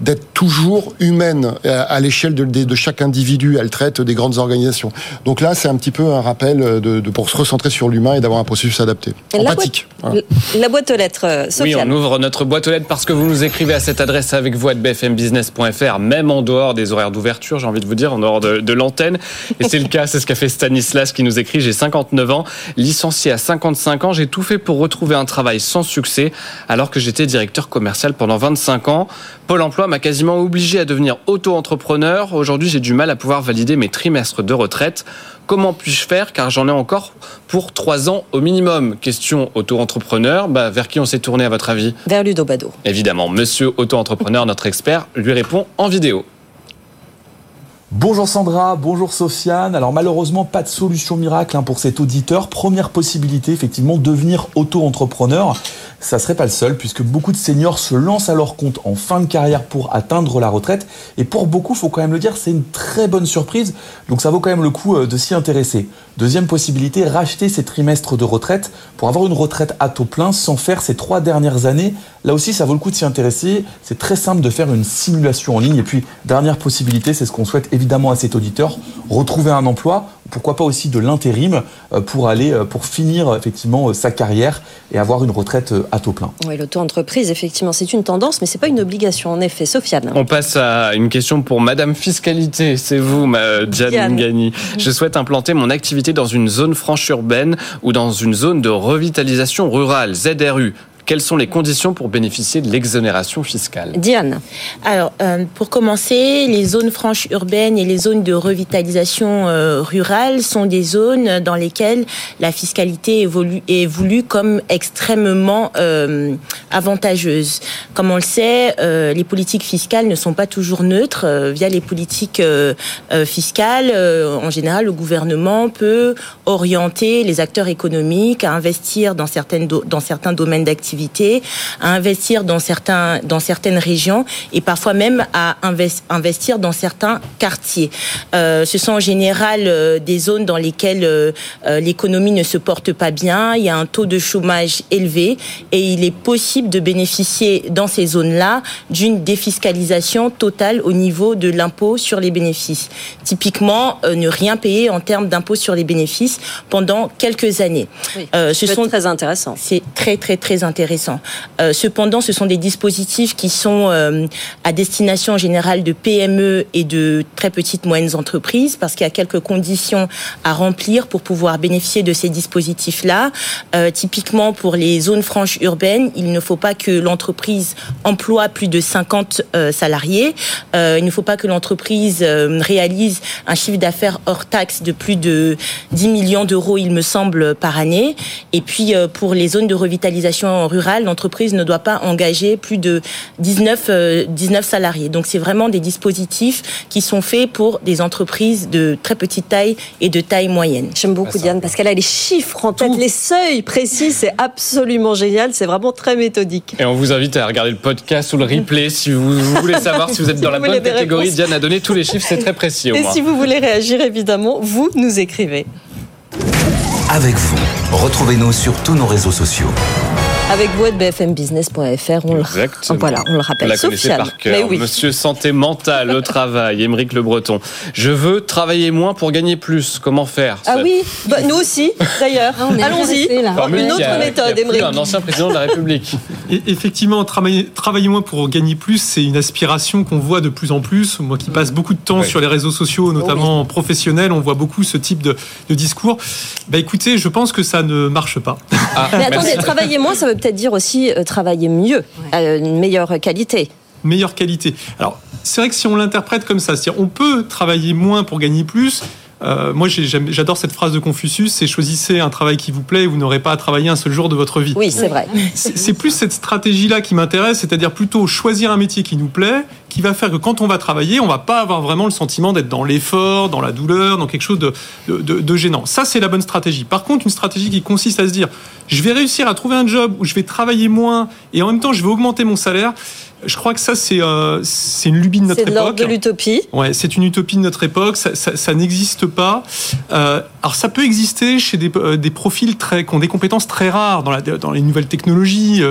d'être toujours humaine euh, à, l'échelle de, de, chaque individu. Elle traite des grandes organisations. Donc là, c'est un petit peu un rappel de, de pour se recentrer sur l'humain et d'avoir un processus adapté. Empathique. La boîte, la boîte aux lettres, euh, Oui, on ouvre notre boîte aux lettres parce que vous nous écrivez à cette adresse avec vous à bfmbusiness.fr, même en dehors des horaires d'ouverture, j'ai envie de vous dire, en dehors de, de l'antenne. Et c'est le cas, c'est ce qu'a fait Stanislas qui nous écrit, j'ai 59 ans, licencié à 55 ans, j'ai tout fait pour retrouver un travail sans succès alors que j'étais directeur commercial pendant 25 ans. Pôle emploi m'a quasiment obligé à devenir auto-entrepreneur. Aujourd'hui, j'ai du mal à pouvoir valider mes trimestres de retraite. Comment puis-je faire? Car j'en ai encore pour 3 ans au minimum Question auto-entrepreneur, bah, vers qui on s'est tourné à votre avis? Vers Ludo Bado. Évidemment, monsieur auto-entrepreneur, notre expert, lui répond en vidéo. Bonjour Sandra, bonjour Sofiane. Alors malheureusement, pas de solution miracle hein, pour cet auditeur. Première possibilité, effectivement, devenir auto-entrepreneur. Ça serait pas le seul, puisque beaucoup de seniors se lancent à leur compte en fin de carrière pour atteindre la retraite. Et pour beaucoup, faut quand même le dire, c'est une très bonne surprise. Donc ça vaut quand même le coup euh, de s'y intéresser. Deuxième possibilité, racheter ses trimestres de retraite pour avoir une retraite à taux plein sans faire ces trois dernières années. Là aussi, ça vaut le coup de s'y intéresser. C'est très simple de faire une simulation en ligne. Et puis, dernière possibilité, c'est ce qu'on souhaite évidemment à cet auditeur, retrouver un emploi, pourquoi pas aussi de l'intérim euh, pour aller, euh, pour finir effectivement euh, sa carrière et avoir une retraite à taux plein. Oui, l'auto-entreprise, effectivement, c'est une tendance, mais c'est pas une obligation, en effet. Sofiane. On passe à une question pour Madame Fiscalité. C'est vous, ma Diane Ngani. Je souhaite implanter mon activité dans une zone franche urbaine ou dans une zone de revitalisation rurale, ZRU. Quelles sont les conditions pour bénéficier de l'exonération fiscale Diane. Alors, euh, pour commencer, les zones franches urbaines et les zones de revitalisation euh, rurale sont des zones dans lesquelles la fiscalité est, voulue comme extrêmement euh, avantageuse. Comme on le sait, les politiques fiscales ne sont pas toujours neutres. via les politiques fiscales, en général, le gouvernement peut orienter les acteurs économiques à investir dans, certaines dans certains domaines d'activité à investir dans certains dans certaines régions et parfois même à investir dans certains quartiers. Euh, ce sont en général euh, des zones dans lesquelles euh, l'économie ne se porte pas bien, il y a un taux de chômage élevé et il est possible de bénéficier dans ces zones-là d'une défiscalisation totale au niveau de l'impôt sur les bénéfices. Typiquement, ne rien payer en termes d'impôt sur les bénéfices pendant quelques années. ce sont très intéressant. C'est très très très intéressant euh, cependant, ce sont des dispositifs qui sont euh, à destination générale de PME et de très petites moyennes entreprises parce qu'il y a quelques conditions à remplir pour pouvoir bénéficier de ces dispositifs-là. Euh, typiquement, pour les zones franches urbaines, il ne faut pas que l'entreprise emploie plus de 50 salariés. il ne faut pas que l'entreprise réalise un chiffre d'affaires hors taxe de plus de 10 millions d'euros, il me semble, par année. Et puis, pour les zones de revitalisation rurale, l'entreprise ne doit pas engager plus de 19, 19 euh, salariés. Donc c'est vraiment des dispositifs qui sont faits pour des entreprises de très petite taille et de taille moyenne. J'aime beaucoup Diane parce qu'elle a les chiffres en tête, les seuils précis, c'est absolument génial, c'est vraiment très méthodique. Et on vous invite à regarder le podcast ou le replay si vous voulez savoir si vous êtes dans la bonne catégorie. Diane a donné tous les chiffres, c'est très précis. et si vous voulez réagir, évidemment, vous nous écrivez. Avec vous, retrouvez-nous sur tous nos réseaux sociaux. Avec vous bfmbusiness.fr. On le, voilà, on le rappelle. la connaissez par cœur. Oui. Monsieur Santé Mentale au travail, Émeric Le Breton. Je veux travailler moins pour gagner plus. Comment faire Ah oui, bah, nous aussi, d'ailleurs. Ah, Allons-y. Une autre méthode, Émeric. Un ancien président de la République. Et effectivement, travailler, travailler moins pour gagner plus, c'est une aspiration qu'on voit de plus en plus. Moi qui passe beaucoup de temps sur les réseaux sociaux, notamment professionnels, on voit beaucoup ce type de, de discours. Bah écoutez, je pense que ça ne marche pas. Ah, Mais attendez, travailler moins, ça veut peut-être dire aussi euh, travailler mieux, à une meilleure qualité. Meilleure qualité. Alors, c'est vrai que si on l'interprète comme ça, c'est-à-dire on peut travailler moins pour gagner plus, euh, moi, j'adore cette phrase de Confucius, c'est choisissez un travail qui vous plaît et vous n'aurez pas à travailler un seul jour de votre vie. Oui, c'est vrai. C'est plus cette stratégie-là qui m'intéresse, c'est-à-dire plutôt choisir un métier qui nous plaît, qui va faire que quand on va travailler, on va pas avoir vraiment le sentiment d'être dans l'effort, dans la douleur, dans quelque chose de, de, de gênant. Ça, c'est la bonne stratégie. Par contre, une stratégie qui consiste à se dire, je vais réussir à trouver un job où je vais travailler moins et en même temps, je vais augmenter mon salaire je crois que ça, c'est euh, une lubie de notre époque. C'est l'ordre de l'utopie. Ouais, c'est une utopie de notre époque. Ça, ça, ça n'existe pas. Euh, alors, ça peut exister chez des, euh, des, profils très, qui ont des compétences très rares dans, la, dans les nouvelles technologies.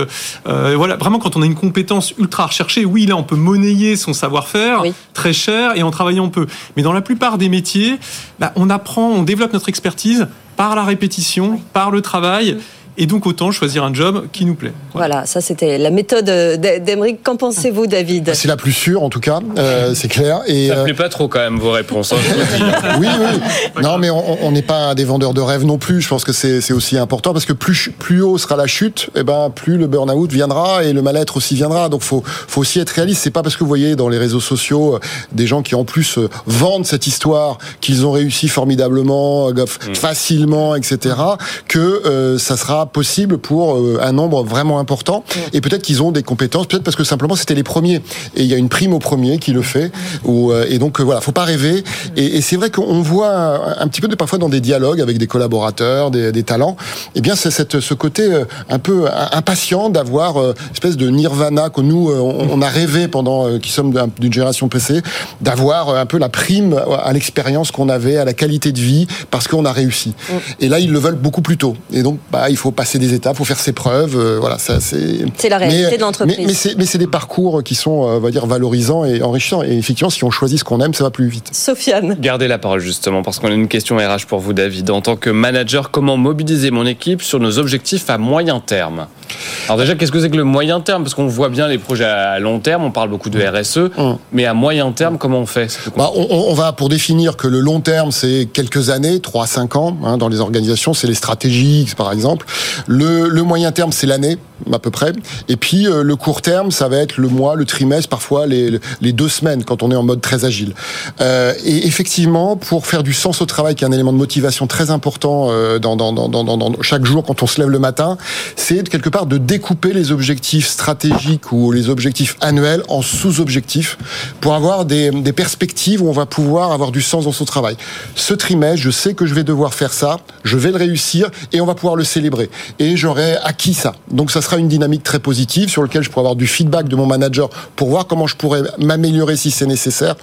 Voilà, vraiment, quand on a une compétence ultra recherchée, oui, là, on peut monnayer son savoir-faire très cher et en travaillant peu. Mais dans la plupart des métiers, bah, on apprend, on développe notre expertise par la répétition, par le travail. Mm. Et donc autant choisir un job qui nous plaît. Voilà, ça c'était la méthode d'Emeric. Qu'en pensez-vous, David C'est la plus sûre, en tout cas, euh, c'est clair. Et ça ne euh, plaît pas trop quand même vos réponses. Hein, oui, oui. Non, mais on n'est pas des vendeurs de rêves non plus. Je pense que c'est aussi important parce que plus plus haut sera la chute, et eh ben plus le burn-out viendra et le mal-être aussi viendra. Donc faut faut aussi être réaliste. C'est pas parce que vous voyez dans les réseaux sociaux euh, des gens qui en plus vendent cette histoire qu'ils ont réussi formidablement, mm. facilement, etc. que ça sera possible pour euh, un nombre vraiment important. Et peut-être qu'ils ont des compétences, peut-être parce que simplement c'était les premiers. Et il y a une prime au premier qui le fait. Ou, euh, et donc euh, voilà, faut pas rêver. Et, c'est vrai qu'on voit un, petit peu de parfois dans des dialogues avec des collaborateurs, des, des talents. Et eh bien c'est cette ce côté un peu impatient d'avoir espèce de nirvana que nous on, a rêvé pendant qui sommes d'une génération PC, d'avoir un peu la prime à l'expérience qu'on avait, à la qualité de vie, parce qu'on a réussi. Et là ils le veulent beaucoup plus tôt. Et donc bah il faut passer des étapes, faut faire ses preuves. Euh, voilà, ça c'est. C'est la réalité de l'entreprise. Mais, mais c'est des parcours qui sont, euh, on va dire, valorisants et enrichissants. Et effectivement, si on choisit ce qu'on aime, ça va plus vite. Sofiane. Gardez la parole justement parce qu'on a une question RH pour vous, David. En tant que manager, comment mobiliser mon équipe sur nos objectifs à moyen terme? Alors déjà, qu'est-ce que c'est que le moyen terme? Parce qu'on voit bien les projets à long terme, on parle beaucoup de RSE, hum. mais à moyen terme, comment on fait? Bah, on, va pour définir que le long terme, c'est quelques années, 3-5 ans, hein, dans les organisations, c'est les stratégies, par exemple. Le, moyen terme, c'est l'année, à peu près. Et puis euh, le court terme, ça va être le mois, le trimestre, parfois les, deux semaines, quand on est en mode très agile. Euh, et effectivement, pour faire du sens au travail, qui est un élément de motivation très important euh, dans, chaque jour quand on se lève le matin, c'est quelque part de découper les objectifs stratégiques ou les objectifs annuels en sous-objectifs pour avoir des, des perspectives où on va pouvoir avoir du sens dans son travail. Ce trimestre, je sais que je vais devoir faire ça, je vais le réussir et on va pouvoir le célébrer. Et j'aurai acquis ça. Donc ça une dynamique très positive sur laquelle je pourrai avoir du feedback de mon manager pour voir comment je pourrais m'améliorer si c'est nécessaire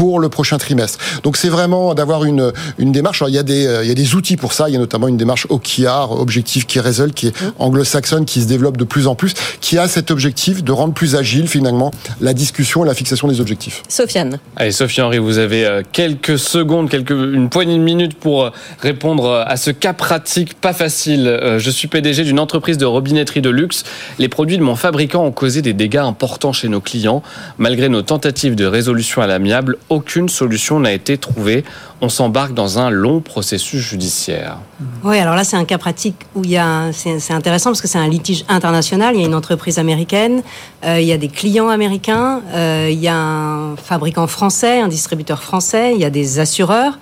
pour le prochain trimestre. Donc c'est vraiment d'avoir une, une démarche. Alors, il, y a des, euh, il y a des outils pour ça. Il y a notamment une démarche OKR, Objectif Key Result, qui est mmh. anglo-saxonne, qui se développe de plus en plus, qui a cet objectif de rendre plus agile finalement la discussion et la fixation des objectifs. Sofiane. Allez, Sophie Henri, vous avez euh, quelques secondes, quelques, une poignée de minutes pour euh, répondre à ce cas pratique pas facile. Je suis PDG d'une entreprise de robinetterie de luxe les produits de mon fabricant ont causé des dégâts importants chez nos clients. Malgré nos tentatives de résolution à l'amiable, aucune solution n'a été trouvée. On s'embarque dans un long processus judiciaire. Oui, alors là, c'est un cas pratique où il y a, c'est intéressant parce que c'est un litige international. Il y a une entreprise américaine, euh, il y a des clients américains, euh, il y a un fabricant français, un distributeur français, il y a des assureurs.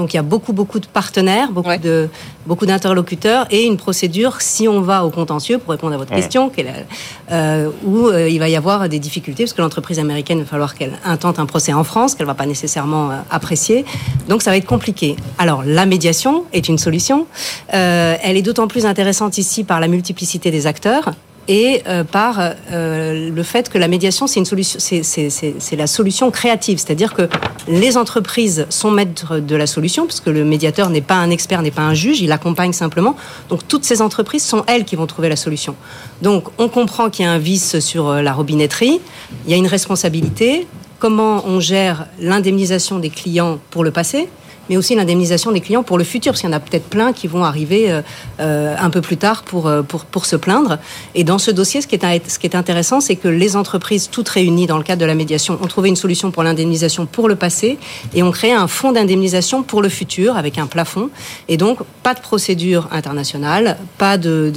Donc il y a beaucoup, beaucoup de partenaires, beaucoup de beaucoup d'interlocuteurs et une procédure, si on va au contentieux, pour répondre à votre question, euh, où euh, il va y avoir des difficultés, parce que l'entreprise américaine, il va falloir qu'elle intente un procès en France, qu'elle ne va pas nécessairement euh, apprécier. Donc ça va être compliqué. Alors la médiation est une solution. elle est d'autant plus intéressante ici par la multiplicité des acteurs et par le fait que la médiation, c'est une solution, c'est la solution créative, c'est-à-dire que les entreprises sont maîtres de la solution, puisque le médiateur n'est pas un expert, n'est pas un juge, il accompagne simplement. Donc toutes ces entreprises sont elles qui vont trouver la solution. Donc on comprend qu'il y a un vice sur la robinetterie, il y a une responsabilité, comment on gère l'indemnisation des clients pour le passé, mais aussi l'indemnisation des clients pour le futur, parce qu'il y en a peut-être plein qui vont arriver euh, euh, un peu plus tard pour, euh, pour, pour se plaindre. Et dans ce dossier, ce qui est, ce qui est intéressant, c'est que les entreprises, toutes réunies dans le cadre de la médiation, ont trouvé une solution pour l'indemnisation pour le passé et ont créé un fonds d'indemnisation pour le futur avec un plafond. Et donc, pas de procédure internationale, pas de,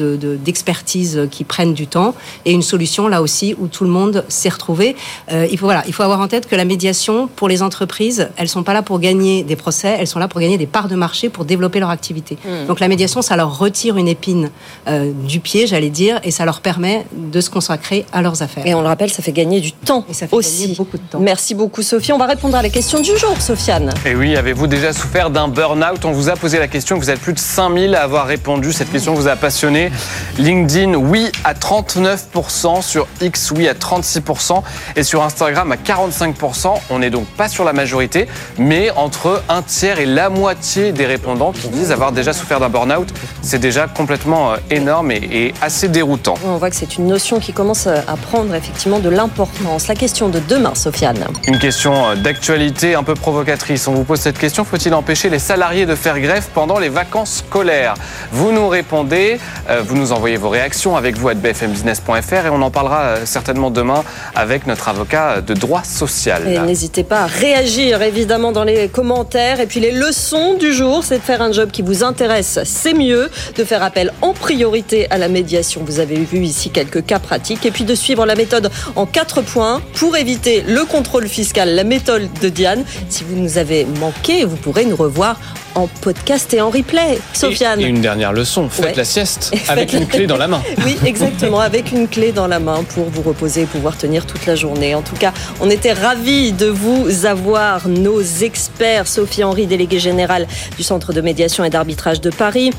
d'expertise qui prennent du temps et une solution là aussi où tout le monde s'est retrouvé. il, faut, voilà, il faut avoir en tête que la médiation, pour les entreprises, elles sont pas là pour gagner des procès, elles sont là pour gagner des parts de marché, pour développer leur activité. Hmm. Donc la médiation, ça leur retire une épine euh, du pied, j'allais dire, et ça leur permet de se consacrer à leurs affaires. Et on le rappelle, ça fait gagner du temps et ça fait aussi. Gagner beaucoup de temps. Merci beaucoup, Sophie. On va répondre à la question du jour, Sofiane. Et oui, avez-vous déjà souffert d'un burn-out? On vous a posé la question, vous êtes plus de 5000 à avoir répondu. Cette question vous a passionné. LinkedIn, oui à 39%, sur X, oui à 36%, et sur Instagram à 45%. On n'est donc pas sur la majorité, mais entre un tiers et la moitié des répondants qui disent avoir déjà souffert d'un burn-out. C'est déjà complètement euh, énorme et, assez déroutant. On voit que c'est une notion qui commence à prendre effectivement de l'importance. La question de demain, Sofiane. Une question euh, d'actualité un peu provocatrice. On vous pose cette question faut-il empêcher les salariés de faire grève pendant les vacances scolaires? Vous nous répondez, euh, vous nous envoyez vos réactions avec vous à bfmbusiness.fr et on en parlera certainement demain avec notre avocat de droit social. Et n'hésitez pas à réagir évidemment dans les commentaires et puis les leçons du jour, c'est de faire un job qui vous intéresse, c'est mieux. De faire appel en priorité à la médiation. Vous avez vu ici quelques cas pratiques. Et puis de suivre la méthode en quatre points pour éviter le contrôle fiscal, la méthode de Diane. Si vous nous avez manqué, vous pourrez nous revoir en podcast et en replay. Sofiane. Et, une dernière leçon, faites la sieste avec une clé dans la main. Oui, exactement, avec une clé dans la main pour vous reposer et pouvoir tenir toute la journée. En tout cas, on était ravis de vous avoir, nos experts, Sophie Henry, déléguée générale du Centre de médiation et d'arbitrage de Paris.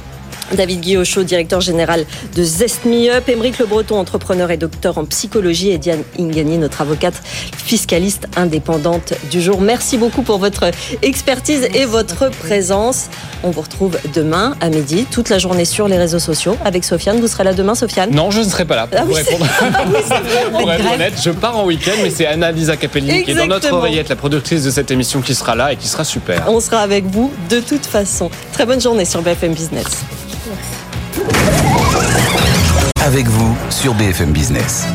David Guillochot, directeur général de Zest Me Up, Émeric Le Breton, entrepreneur et docteur en psychologie, et Diane Ingani, notre avocate fiscaliste indépendante du jour. Merci beaucoup pour votre expertise et votre présence. On vous retrouve demain à midi, toute la journée sur les réseaux sociaux avec Sofiane. Vous serez là demain, Sofiane? Non, je ne serai pas là pour ah vous répondre. pour être honnête, je pars en week-end, mais c'est Anna-Lisa Capelli qui est dans notre oreillette, la productrice de cette émission, qui sera là et qui sera super. On sera avec vous de toute façon. Très bonne journée sur BFM Business. Avec vous sur BFM Business.